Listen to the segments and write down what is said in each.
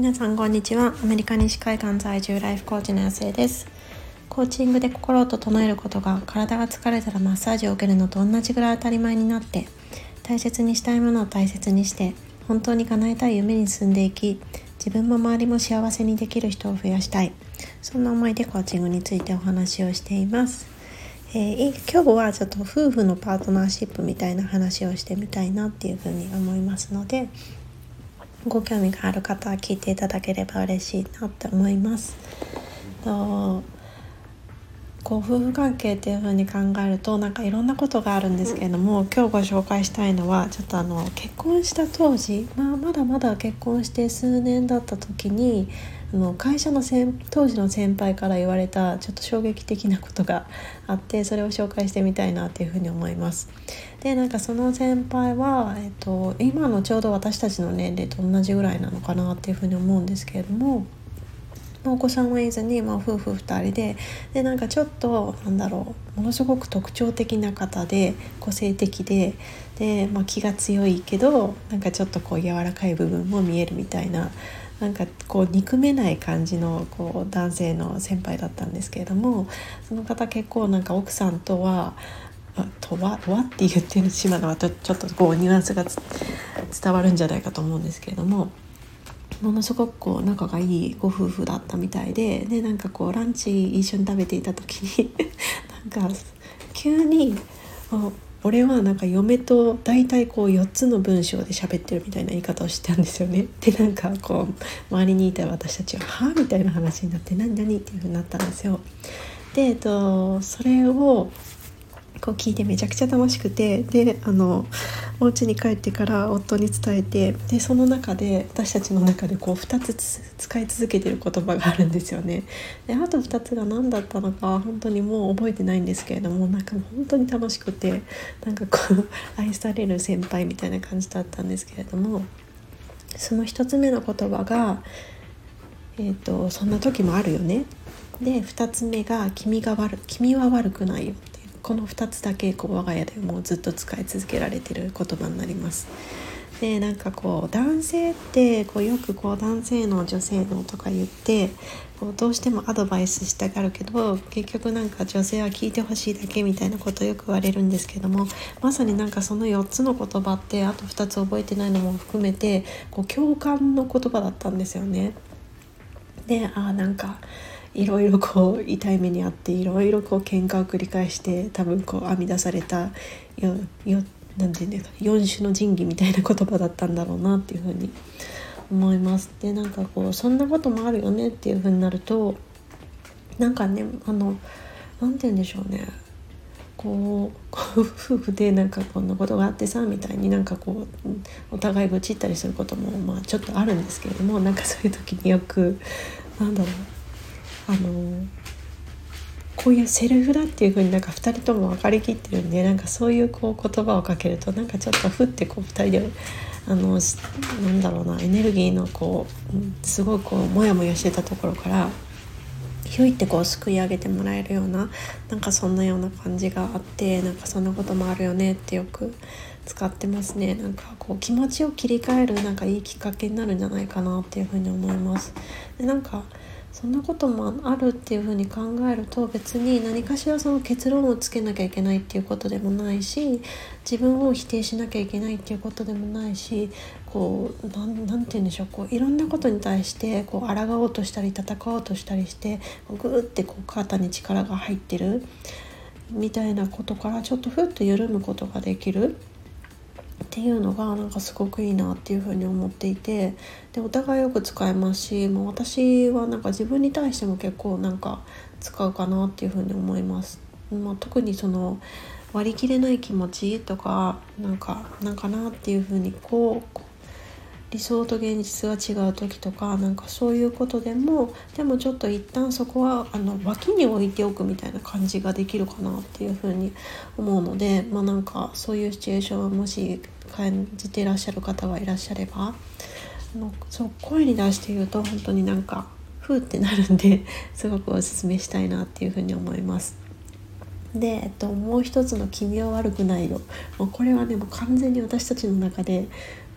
皆さんこんにちは。アメリカ西海岸在住ライフコーチの安江です。コーチングで心を整えることが体が疲れたらマッサージを受けるのと同じぐらい当たり前になって大切にしたいものを大切にして本当に叶えたい夢に進んでいき自分も周りも幸せにできる人を増やしたい。そんな思いでコーチングについてお話をしています。えー、今日はちょっと夫婦のパートナーシップみたいな話をしてみたいなっていうふうに思いますのでご興味がある方は聞いていただければ嬉しいなって思います。こう夫婦関係っていう風に考えるとなんかいろんなことがあるんですけれども今日ご紹介したいのはちょっとあの結婚した当時、まあ、まだまだ結婚して数年だった時にあの会社の当時の先輩から言われたちょっと衝撃的なことがあってそれを紹介してみたいなっていうふうに思います。でなんかその先輩は、えっと、今のちょうど私たちの年齢と同じぐらいなのかなっていうふうに思うんですけれども。お子さんはいずに、まあ、夫婦2人ででなんかちょっとなんだろうものすごく特徴的な方で個性的でで、まあ、気が強いけどなんかちょっとこう柔らかい部分も見えるみたいななんかこう憎めない感じのこう男性の先輩だったんですけれどもその方結構なんか奥さんとはとは「わ」って言ってる島のはちょっとこうニュアンスが伝わるんじゃないかと思うんですけれどもものすごくこう仲がいいご夫婦だったみたいででなんかこうランチ一緒に食べていた時に なんか急に「俺はなんか嫁と大体こう4つの文章で喋ってるみたいな言い方をしてたんですよね。でなんかこう周りにいた私たちは「はあみたいな話になって「何何?」っていうふうになったんですよ。で、えっと、それをこう聞いてめちゃくちゃ楽しくてであのお家に帰ってから夫に伝えてでその中で私たちの中でこう2つ使い続けてる言葉があるんですよね。であと2つが何だったのか本当にもう覚えてないんですけれどもなんか本当に楽しくてなんかこう 愛される先輩みたいな感じだったんですけれどもその1つ目の言葉が「えーと、そんな時もあるよね」で2つ目が君が悪「君は悪くないよ」この2つだけこう我が家でもうずっと使い続けられてる言葉になります。でなんかこう男性ってこうよくこう男性の女性のとか言ってこうどうしてもアドバイスしたがるけど結局なんか女性は聞いてほしいだけみたいなことよく言われるんですけどもまさになんかその4つの言葉ってあと2つ覚えてないのも含めてこう共感の言葉だったんですよね。であなんかいろいろこう痛い目にあっていろいろこう喧嘩を繰り返して多分こう編み出されたよよなんていうんですか4種の神器みたいな言葉だったんだろうなっていうふうに思います。でなんかこうそんなこともあるよねっていうふうになるとなんかねあのなんて言うんでしょうねこう夫婦でなんかこんなことがあってさみたいになんかこうお互い愚痴ったりすることもまあちょっとあるんですけれどもなんかそういう時によくなんだろうあのこういうセリフだっていう風になんか2人とも分かりきってるんでなんかそういうこう言葉をかけるとなんかちょっとふってこう2人であのなんだろうなエネルギーのこうすごいこうモヤモヤしてたところからひょいってこうすくい上げてもらえるようななんかそんなような感じがあってなんかそんなこともあるよねってよく使ってますねなんかこう気持ちを切り替えるなんかいいきっかけになるんじゃないかなっていうふうに思います。でなんかそんなこともあるっていうふうに考えると別に何かしらその結論をつけなきゃいけないっていうことでもないし自分を否定しなきゃいけないっていうことでもないしこう何て言うんでしょうこういろんなことに対してこう抗おうとしたり戦おうとしたりしてグーってこう肩に力が入ってるみたいなことからちょっとふっと緩むことができる。っていうのがなんかすごくいいなっていうふうに思っていてでお互いよく使えますしもう私はなんか自分に対しても結構なんか使うかなっていうふうに思います。まあ、特にその割り切れない気持ちとかなんかなんかなっていうふうにこう理想と現実が違う時とかなんかそういうことでもでもちょっと一旦そこはあの脇に置いておくみたいな感じができるかなっていうふうに思うのでまあなんかそういうシチュエーションをもし感じていらっしゃる方がいらっしゃればあのそう声に出して言うと本当になんかふーってなるんですごくおすすめしたいなっていうふうに思います。で、えっと、もう一つの「君は悪くないよ」もうこれはねも完全に私たちの中で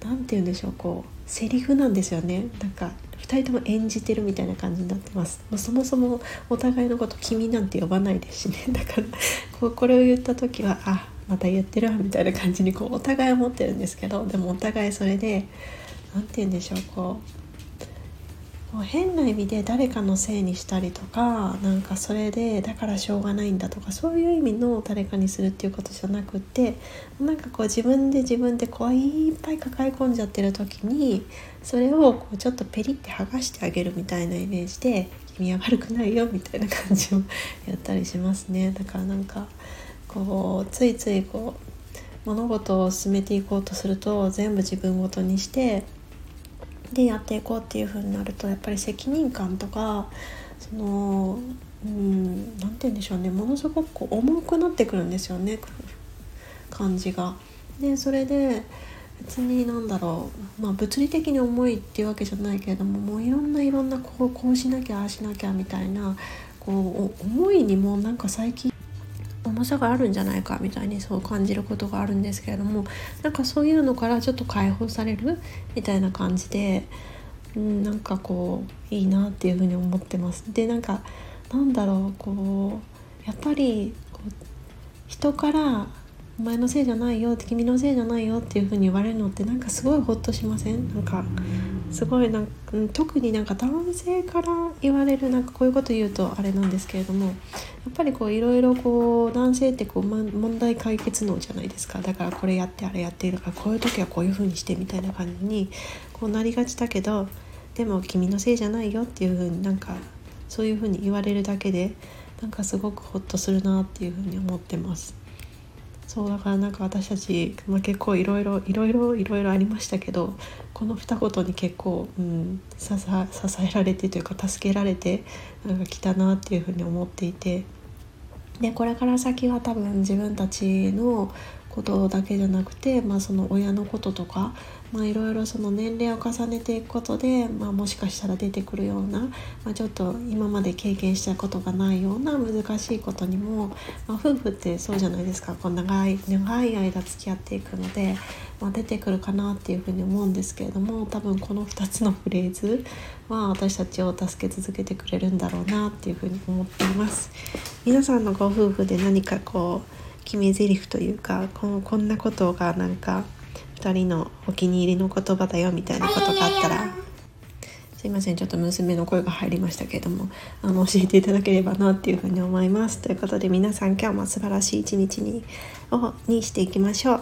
何て言うんでしょうこうセリフなんですよね。なんか2人とも演じてるみたいな感じになってます。もうそもそもお互いのこと「君」なんて呼ばないですしね。だからこうこれを言った時はあまた言ってるわみたいな感じにこうお互い思ってるんですけどでもお互いそれで何て言うんでしょうこう変な意味で誰かのせいにしたりとかなんかそれでだからしょうがないんだとかそういう意味の誰かにするっていうことじゃなくってなんかこう自分で自分でこういっぱい抱え込んじゃってる時にそれをこうちょっとペリって剥がしてあげるみたいなイメージで「君は悪くないよ」みたいな感じをやったりしますね。だからなんかこうついついこう物事を進めていこうとすると全部自分ごとにしてでやっていこうっていう風になるとやっぱり責任感とかそのうん何て言うんでしょうねものすごく重くなってくるんですよね感じが。でそれで別に何だろう、まあ、物理的に重いっていうわけじゃないけれどももういろんないろんなこうこうしなきゃああしなきゃみたいなこう思いにもなんか最近重さがあるんじゃないかみたいにそう感じることがあるんですけれどもなんかそういうのからちょっと解放されるみたいな感じで、うん、なんかこういいなっていうふうに思ってます。でなんかなんだろうこうやっぱりこう人からお前のせいじゃないよって君のせいじゃないよっていう風に言われるのってなんかすごいホッとしません？なんかすごいなんか特になんか男性から言われるなんかこういうこと言うとあれなんですけれどもやっぱりこういろいろこう男性ってこう、ま、問題解決能じゃないですかだからこれやってあれやっているからこういう時はこういう風にしてみたいな感じにこうなりがちだけどでも君のせいじゃないよっていう風になんかそういう風に言われるだけでなんかすごくホッとするなっていう風に思ってます。そうだからなんか私たち、まあ、結構いろいろいろいろいろいろありましたけどこの二言に結構、うん、支えられてというか助けられてなんか来たなっていうふうに思っていて。でこれから先は多分自分たちのことだけじゃなくて、まあ、その親のこととか、まあ、いろいろその年齢を重ねていくことで、まあ、もしかしたら出てくるような、まあ、ちょっと今まで経験したことがないような難しいことにも、まあ、夫婦ってそうじゃないですかこう長い長い間付き合っていくので、まあ、出てくるかなっていうふうに思うんですけれども多分この2つのフレーズは私たちを助け続けてくれるんだろうなっていうふうに思っています。皆さんのご夫婦で何かこう決め台詞というかここんなことがなんか2人のお気に入りの言葉だよみたいなことがあったら。すいませんちょっと娘の声が入りましたけれどもあの教えていただければなっていうふうに思います。ということで皆さん今日も素晴らしい一日にをにしていきましょう